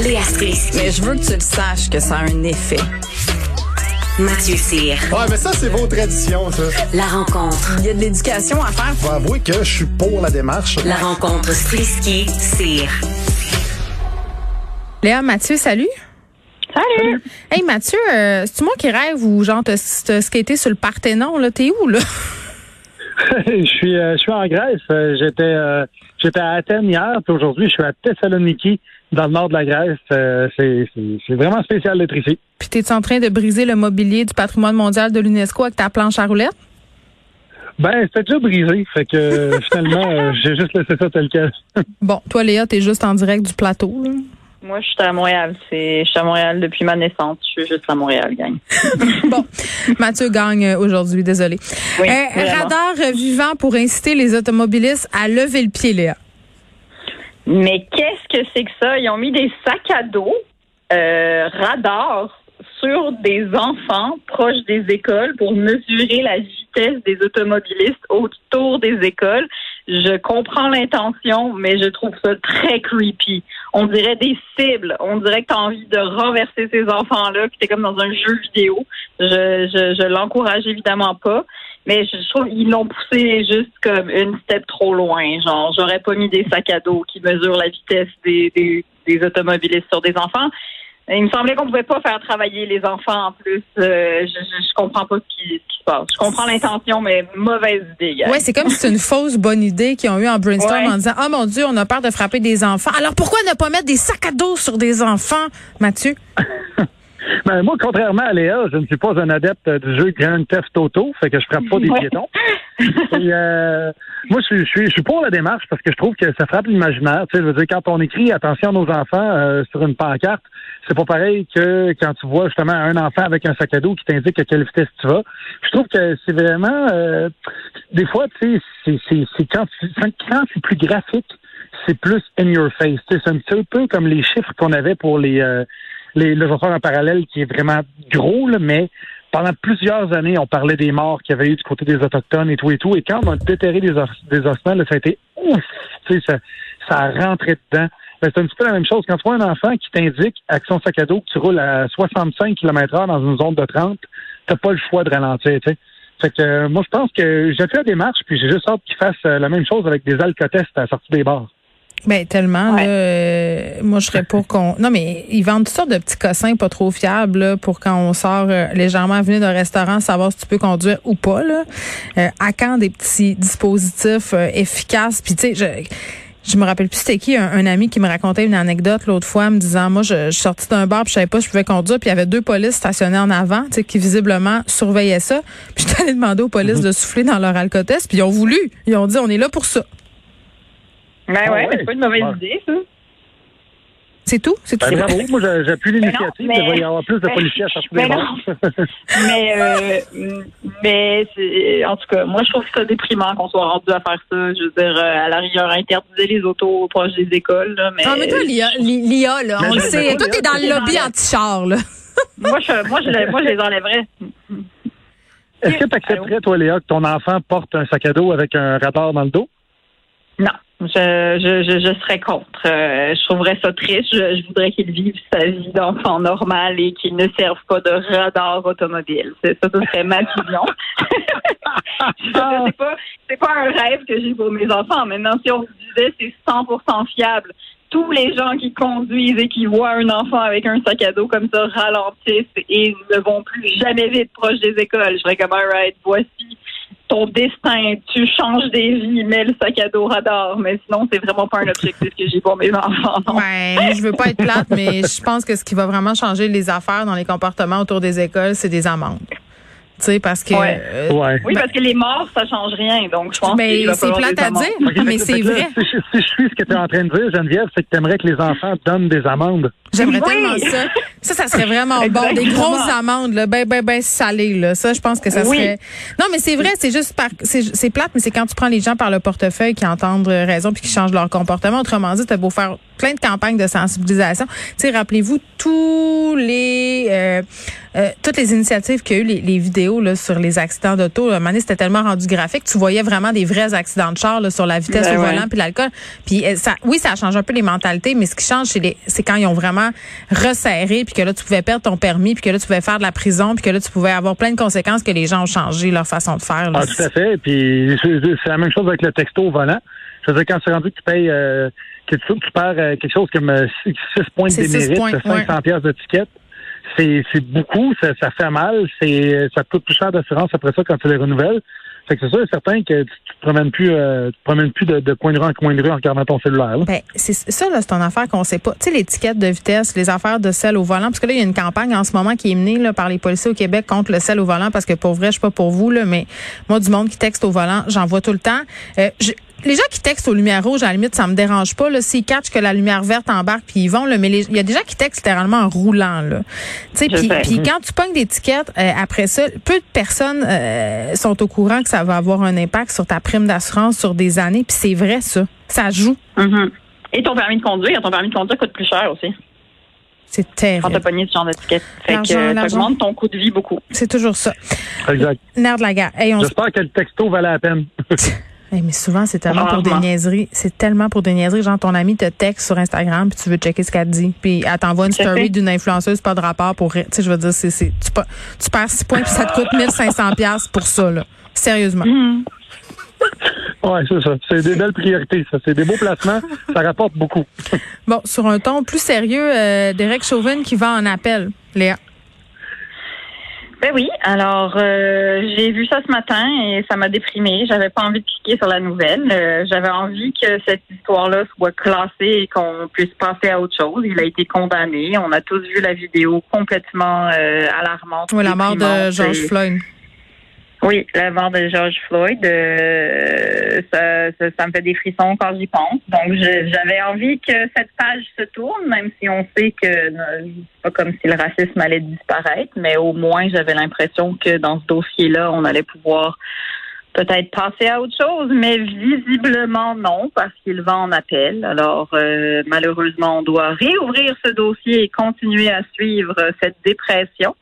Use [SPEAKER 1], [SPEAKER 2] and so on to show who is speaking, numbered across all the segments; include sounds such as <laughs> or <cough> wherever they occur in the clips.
[SPEAKER 1] Léa Strisky.
[SPEAKER 2] Mais je veux que tu le saches que ça a un effet.
[SPEAKER 1] Mathieu Cyr.
[SPEAKER 3] Ouais, mais ça, c'est vos traditions, ça.
[SPEAKER 1] La rencontre.
[SPEAKER 2] Il y a de l'éducation à faire.
[SPEAKER 3] Faut avouer que je suis pour la démarche.
[SPEAKER 1] La rencontre Strisky-Cyr.
[SPEAKER 4] Léa, Mathieu, salut.
[SPEAKER 5] Salut!
[SPEAKER 4] Hey Mathieu, euh, c'est-tu moi qui rêve ou genre t'as skaté sur le Parthénon, là? T'es où, là? <laughs>
[SPEAKER 5] je suis euh, je suis en Grèce. Euh, J'étais euh, j'étais à Athènes hier, puis aujourd'hui je suis à Thessaloniki, dans le nord de la Grèce. Euh, c'est vraiment spécial d'être ici.
[SPEAKER 4] Puis t'es-tu en train de briser le mobilier du patrimoine mondial de l'UNESCO avec ta planche à roulettes?
[SPEAKER 5] Ben c'était déjà brisé, fait que euh, <laughs> finalement euh, j'ai juste laissé ça tel quel. <laughs>
[SPEAKER 4] Bon, toi Léa, t'es juste en direct du plateau, là.
[SPEAKER 6] Moi, je suis à Montréal. C'est, je suis à Montréal depuis ma naissance. Je suis juste à Montréal, gang. <laughs>
[SPEAKER 4] Bon, Mathieu gagne aujourd'hui, désolé.
[SPEAKER 6] Oui,
[SPEAKER 4] Euh, radar vivant pour inciter les automobilistes à lever le pied, Léa.
[SPEAKER 6] Mais qu'est-ce que c'est que ça? Ils ont mis des sacs à dos, euh, radars sur des enfants proches des écoles pour mesurer la vitesse des automobilistes autour des écoles. Je comprends l'intention, mais je trouve ça très creepy. On dirait des cibles. On dirait que tu as envie de renverser ces enfants-là, que t'es comme dans un jeu vidéo. Je, je, je l'encourage évidemment pas. Mais je trouve qu'ils l'ont poussé juste comme une step trop loin. Genre, j'aurais pas mis des sacs à dos qui mesurent la vitesse des, des, des automobilistes sur des enfants. Il me semblait qu'on pouvait pas faire travailler les enfants en plus. Euh, je, je, je comprends pas ce qui, ce qui se passe. Je comprends l'intention, mais mauvaise idée.
[SPEAKER 4] Ouais, c'est comme si c'est une fausse bonne idée qu'ils ont eu en brainstorm
[SPEAKER 6] Ouais.
[SPEAKER 4] en disant, oh mon Dieu, on a peur de frapper des enfants. Alors pourquoi ne pas mettre des sacs à dos sur des enfants, Mathieu?
[SPEAKER 5] Ben, moi, contrairement à Léa, je ne suis pas un adepte du jeu Grand Theft Auto, fait que je frappe pas des
[SPEAKER 6] Ouais.
[SPEAKER 5] piétons. Et, euh, moi, je suis, je, suis, je suis pour la démarche parce que je trouve que ça frappe l'imaginaire. Tu sais, je veux dire, quand on écrit attention à nos enfants euh, sur une pancarte, c'est pas pareil que quand tu vois justement un enfant avec un sac à dos qui t'indique à quelle vitesse tu vas. Je trouve que c'est vraiment, euh, des fois, tu sais, c'est- quand, quand c'est plus graphique, c'est plus in your face. Tu sais, C'est un petit peu comme les chiffres qu'on avait pour les, euh, les, le faire en parallèle qui est vraiment gros, là, mais pendant plusieurs années, on parlait des morts qu'il y avait eu du côté des Autochtones et tout et tout. Et quand on a déterré des, os- des ossements, là, ça a été ouf! Ça, ça a rentré dedans. Ben, c'est un petit peu la même chose. Quand tu vois un enfant qui t'indique avec son sac à dos que tu roules à 65 km heure dans une zone de 30, t'as pas le choix de ralentir, tu sais. Fait que euh, moi, je pense que j'ai fait la démarche, puis j'ai juste hâte qu'ils fassent euh, la même chose avec des alcotests à la sortie des bars.
[SPEAKER 4] Ben tellement
[SPEAKER 6] Ouais.
[SPEAKER 4] là, euh, moi je serais pour qu'on non mais ils vendent toutes sortes de petits cossins pas trop fiables là, pour quand on sort euh, légèrement venu d'un restaurant savoir si tu peux conduire ou pas là. Euh, à quand des petits dispositifs efficaces? Puis tu sais je je me rappelle plus c'était qui un, un ami qui me racontait une anecdote l'autre fois me disant moi je, je suis sortie d'un bar puis je savais pas si je pouvais conduire puis il y avait deux polices stationnés en avant tu sais qui visiblement surveillaient ça. Puis j'étais allée demander aux polices de souffler dans leur alcotest puis ils ont voulu. Ils ont dit on est là pour ça
[SPEAKER 6] Ben
[SPEAKER 5] Ah
[SPEAKER 6] ouais,
[SPEAKER 5] ouais.
[SPEAKER 6] mais c'est pas une mauvaise idée, ça.
[SPEAKER 4] c'est tout? C'est tout
[SPEAKER 5] Ben, bravo, moi j'ai- j'appuie l'initiative,
[SPEAKER 6] Mais
[SPEAKER 5] il va y avoir plus de
[SPEAKER 6] mais-
[SPEAKER 5] policiers à
[SPEAKER 6] mais
[SPEAKER 5] des bars. <laughs>
[SPEAKER 6] mais euh, mais en tout cas, moi je trouve ça déprimant qu'on soit rendu à faire ça. Je veux dire, euh, à la rigueur, interdire les autos proches des écoles, là, mais,
[SPEAKER 4] Ah, mais toi, l'IA, là,
[SPEAKER 5] Mais
[SPEAKER 4] on le sait. Toi, t'es dans le lobby anti-char, là.
[SPEAKER 6] moi je moi je moi je les enlèverais.
[SPEAKER 5] Est-ce que tu accepterais, toi, Léa, que ton enfant porte un sac à dos avec un radar dans le dos?
[SPEAKER 6] Non, je, je, je, je serais contre. Euh, je trouverais ça triste. Je, je voudrais qu'il vive sa vie d'enfant normal et qu'il ne serve pas de radar automobile. C'est, ça, ce serait ma vision. <laughs> c'est pas, c'est pas un rêve que j'ai pour mes enfants. Maintenant, si on vous disait c'est 100% fiable, tous les gens qui conduisent et qui voient un enfant avec un sac à dos comme ça ralentissent et ne vont plus jamais vite proche des écoles. Je serais comme, alright, voici ton destin, tu changes des vies, mets le sac à dos radar. Mais sinon, c'est vraiment pas un objectif que j'ai pour mes enfants. non.
[SPEAKER 4] Ouais, moi, je veux pas être plate, mais je pense que ce qui va vraiment changer les affaires dans les comportements autour des écoles, c'est des amendes. Tu sais, parce que.
[SPEAKER 6] Ouais.
[SPEAKER 4] euh,
[SPEAKER 5] Ouais.
[SPEAKER 6] Oui, parce que les morts, ça change rien. Donc, je pense
[SPEAKER 4] ben,
[SPEAKER 6] qu'il va
[SPEAKER 4] c'est plate à dire,
[SPEAKER 5] Ok, fait
[SPEAKER 4] mais c'est vrai.
[SPEAKER 5] Si, je- si je suis ce que tu es en train de dire, Geneviève, c'est que tu aimerais que les enfants donnent des amendes.
[SPEAKER 4] J'aimerais
[SPEAKER 6] Oui.
[SPEAKER 4] tellement ça. Ça, ça serait vraiment bon. Des grosses amendes, là, ben, ben, ben salées, là. Ça, je pense que ça
[SPEAKER 6] Oui.
[SPEAKER 4] serait. Non, mais c'est vrai, c'est juste par, c'est, plate, mais c'est quand tu prends les gens par le portefeuille qui entendent euh, raison puis qui changent leur comportement. Autrement dit, t'as beau faire plein de campagnes de sensibilisation. Tu sais, rappelez-vous tous les, euh, euh, toutes les initiatives qu'il y a eu, les, les vidéos, là, sur les accidents d'auto. À un moment donné, c'était tellement rendu graphique. Tu voyais vraiment des vrais accidents de char, là, sur la vitesse
[SPEAKER 6] Ben
[SPEAKER 4] au
[SPEAKER 6] ouais.
[SPEAKER 4] volant puis l'alcool. Puis, euh, ça, oui, ça change un peu les mentalités, mais ce qui change, c'est quand ils ont vraiment resserré puis que là, tu pouvais perdre ton permis puis que là, tu pouvais faire de la prison puis que là, tu pouvais avoir plein de conséquences que les gens ont changé leur façon de faire. là.
[SPEAKER 5] Ah, tout à fait. Puis c'est la même chose avec le texto au volant. Je veux dire, quand c'est rendu que tu payes, euh, que tu, tu perds euh, quelque chose comme 6 points de démérite,
[SPEAKER 4] points,
[SPEAKER 5] 500 pièces de ticket, c'est c'est beaucoup, ça, ça fait mal, c'est ça te coûte plus cher d'assurance après ça quand tu les renouvelles. Fait que c'est sûr certain que tu, te promènes plus, euh, tu te promènes plus de, de coin de rue en coin de rue en regardant ton cellulaire. là.
[SPEAKER 4] Ben, c'est ça, là, c'est une affaire qu'on sait pas. Tu sais, l'étiquette de vitesse, les affaires de sel au volant, parce que là, il y a une campagne en ce moment qui est menée là, par les policiers au Québec contre le sel au volant, parce que pour vrai, je sais pas pour vous, là, mais moi, du monde qui texte au volant, j'en vois tout le temps. Euh, je- les gens qui textent aux lumières rouges, à la limite, ça me dérange pas. Là, s'ils catchent que la lumière verte embarque, puis ils vont. Là, mais les- il y a des gens qui textent littéralement en roulant. Là, tu sais,
[SPEAKER 6] Je
[SPEAKER 4] puis
[SPEAKER 6] sais.
[SPEAKER 4] puis quand tu pognes des tickets, euh, après ça, peu de personnes euh, sont au courant que ça va avoir un impact sur ta prime d'assurance sur des années. Puis c'est vrai ça, ça joue.
[SPEAKER 6] Mhm. Et ton permis de conduire, ton permis de conduire coûte plus cher aussi
[SPEAKER 4] C'est
[SPEAKER 6] quand
[SPEAKER 4] terrible.
[SPEAKER 6] t'as pogné ce genre d'étiquette. Fait que t'augmentes ton coût de vie beaucoup.
[SPEAKER 4] C'est toujours ça.
[SPEAKER 5] Exact.
[SPEAKER 4] Nerf de la guerre. Hey,
[SPEAKER 5] J'espère que le texto valait la peine. <laughs>
[SPEAKER 4] Mais souvent, c'est tellement pour des niaiseries. C'est tellement pour des niaiseries. Genre, ton ami te texte sur Instagram, puis tu veux checker ce qu'elle dit. Puis elle t'envoie une story <laughs> d'une influenceuse, pas de rapport pour... Tu sais, je veux dire, c'est, c'est, tu, tu perds 6 points, puis ça te coûte 1500 pièces pour ça, là. Sérieusement.
[SPEAKER 6] Mhm.
[SPEAKER 5] ouais, c'est ça. C'est des belles priorités, ça. C'est des beaux placements. ça rapporte beaucoup. <laughs>
[SPEAKER 4] Bon, sur un ton plus sérieux, euh, Derek Chauvin qui va en appel. Léa.
[SPEAKER 6] Ben oui, alors euh, j'ai vu ça ce matin et ça m'a déprimée. J'avais pas envie de cliquer sur la nouvelle. Euh, J'avais envie que cette histoire-là soit classée et qu'on puisse passer à autre chose. Il a été condamné. On a tous vu la vidéo complètement euh, alarmante.
[SPEAKER 4] Oui, la mort de George Floyd.
[SPEAKER 6] Oui, la mort de George Floyd, euh, ça, ça, ça me fait des frissons quand j'y pense. Donc, j'avais envie que cette page se tourne, même si on sait que euh, c'est pas comme si le racisme allait disparaître, mais au moins j'avais l'impression que dans ce dossier-là, on allait pouvoir peut-être passer à autre chose, mais visiblement non, parce qu'il va en appel. Alors, euh, malheureusement, on doit réouvrir ce dossier et continuer à suivre cette dépression.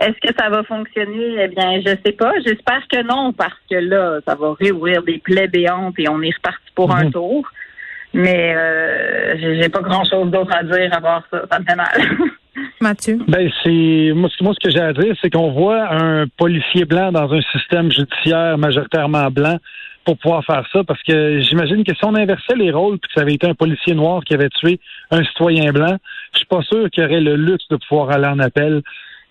[SPEAKER 6] Est-ce que ça va fonctionner? Eh bien, je sais pas. J'espère que non, parce que là, ça va réouvrir des plaies béantes et on est reparti pour un
[SPEAKER 5] Mhm.
[SPEAKER 6] tour. Mais euh, j'ai pas grand-chose d'autre à dire à part ça. Ça me fait mal. <laughs>
[SPEAKER 4] Mathieu?
[SPEAKER 5] Ben c'est moi, ce- moi ce que j'ai à dire, c'est qu'on voit un policier blanc dans un système judiciaire majoritairement blanc pour pouvoir faire ça, parce que j'imagine que si on inversait les rôles, puis que ça avait été un policier noir qui avait tué un citoyen blanc, je suis pas sûr qu'il y aurait le luxe de pouvoir aller en appel.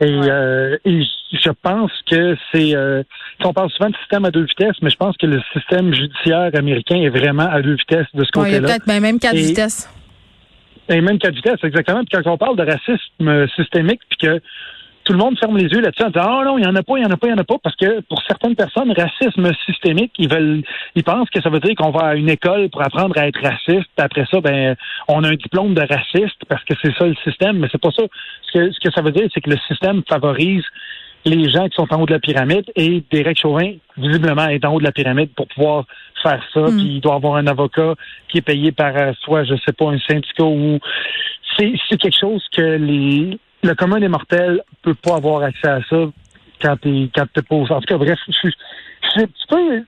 [SPEAKER 5] Et,
[SPEAKER 6] Ouais.
[SPEAKER 5] euh, et je pense que c'est euh, on parle souvent de système à deux vitesses, mais je pense que le système judiciaire américain est vraiment à deux vitesses de ce
[SPEAKER 4] Ouais, il y a
[SPEAKER 5] côté-là.
[SPEAKER 4] peut-être ben, même quatre
[SPEAKER 5] Et-
[SPEAKER 4] vitesses.
[SPEAKER 5] Et même quatre vitesses, exactement. Puis quand on parle de racisme euh, systémique, puis que tout le monde ferme les yeux là-dessus en disant Ah non, il n'y en a pas, il n'y en a pas, il n'y en a pas, parce que pour certaines personnes, racisme systémique, ils veulent ils pensent que ça veut dire qu'on va à une école pour apprendre à être raciste, après ça, ben on a un diplôme de raciste parce que c'est ça le système, mais c'est pas ça. Ce que, ce que ça veut dire, c'est que le système favorise les gens qui sont en haut de la pyramide et Derek Chauvin, visiblement, est en haut de la pyramide pour pouvoir faire ça.
[SPEAKER 4] Mm.
[SPEAKER 5] Puis il doit avoir un avocat qui est payé par euh, soit, je sais pas, un syndicat ou c'est c'est quelque chose que les le commun des mortels peut pas avoir accès à ça quand t'es quand t'es au- En tout cas, bref, je suis je suis un petit peu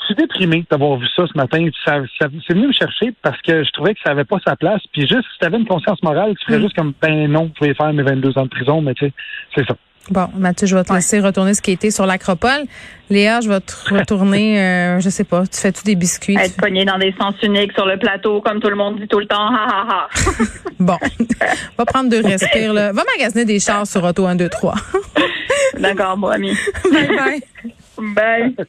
[SPEAKER 5] je suis déprimé d'avoir vu ça ce matin. Ça, ça- c'est venu me chercher parce que je trouvais que ça avait pas sa place. Puis juste, si tu avais une conscience morale, tu ferais
[SPEAKER 4] Mm.
[SPEAKER 5] juste comme, ben non, je vais faire mes 22 ans de prison, mais tu sais, c'est ça.
[SPEAKER 4] Bon, Mathieu, je vais te laisser retourner skater sur l'acropole. Léa, je vais te retourner, euh, je sais pas, tu fais-tu des biscuits?
[SPEAKER 6] Être pogné dans des sens uniques sur le plateau, comme tout le monde dit tout le temps. Ha, ha, ha. <laughs>
[SPEAKER 4] Bon, <laughs> va prendre deux respires, là. Va magasiner des chars sur Auto 1, 2, 3.
[SPEAKER 6] D'accord, bon ami. <laughs>
[SPEAKER 4] bye bye.
[SPEAKER 6] Bye.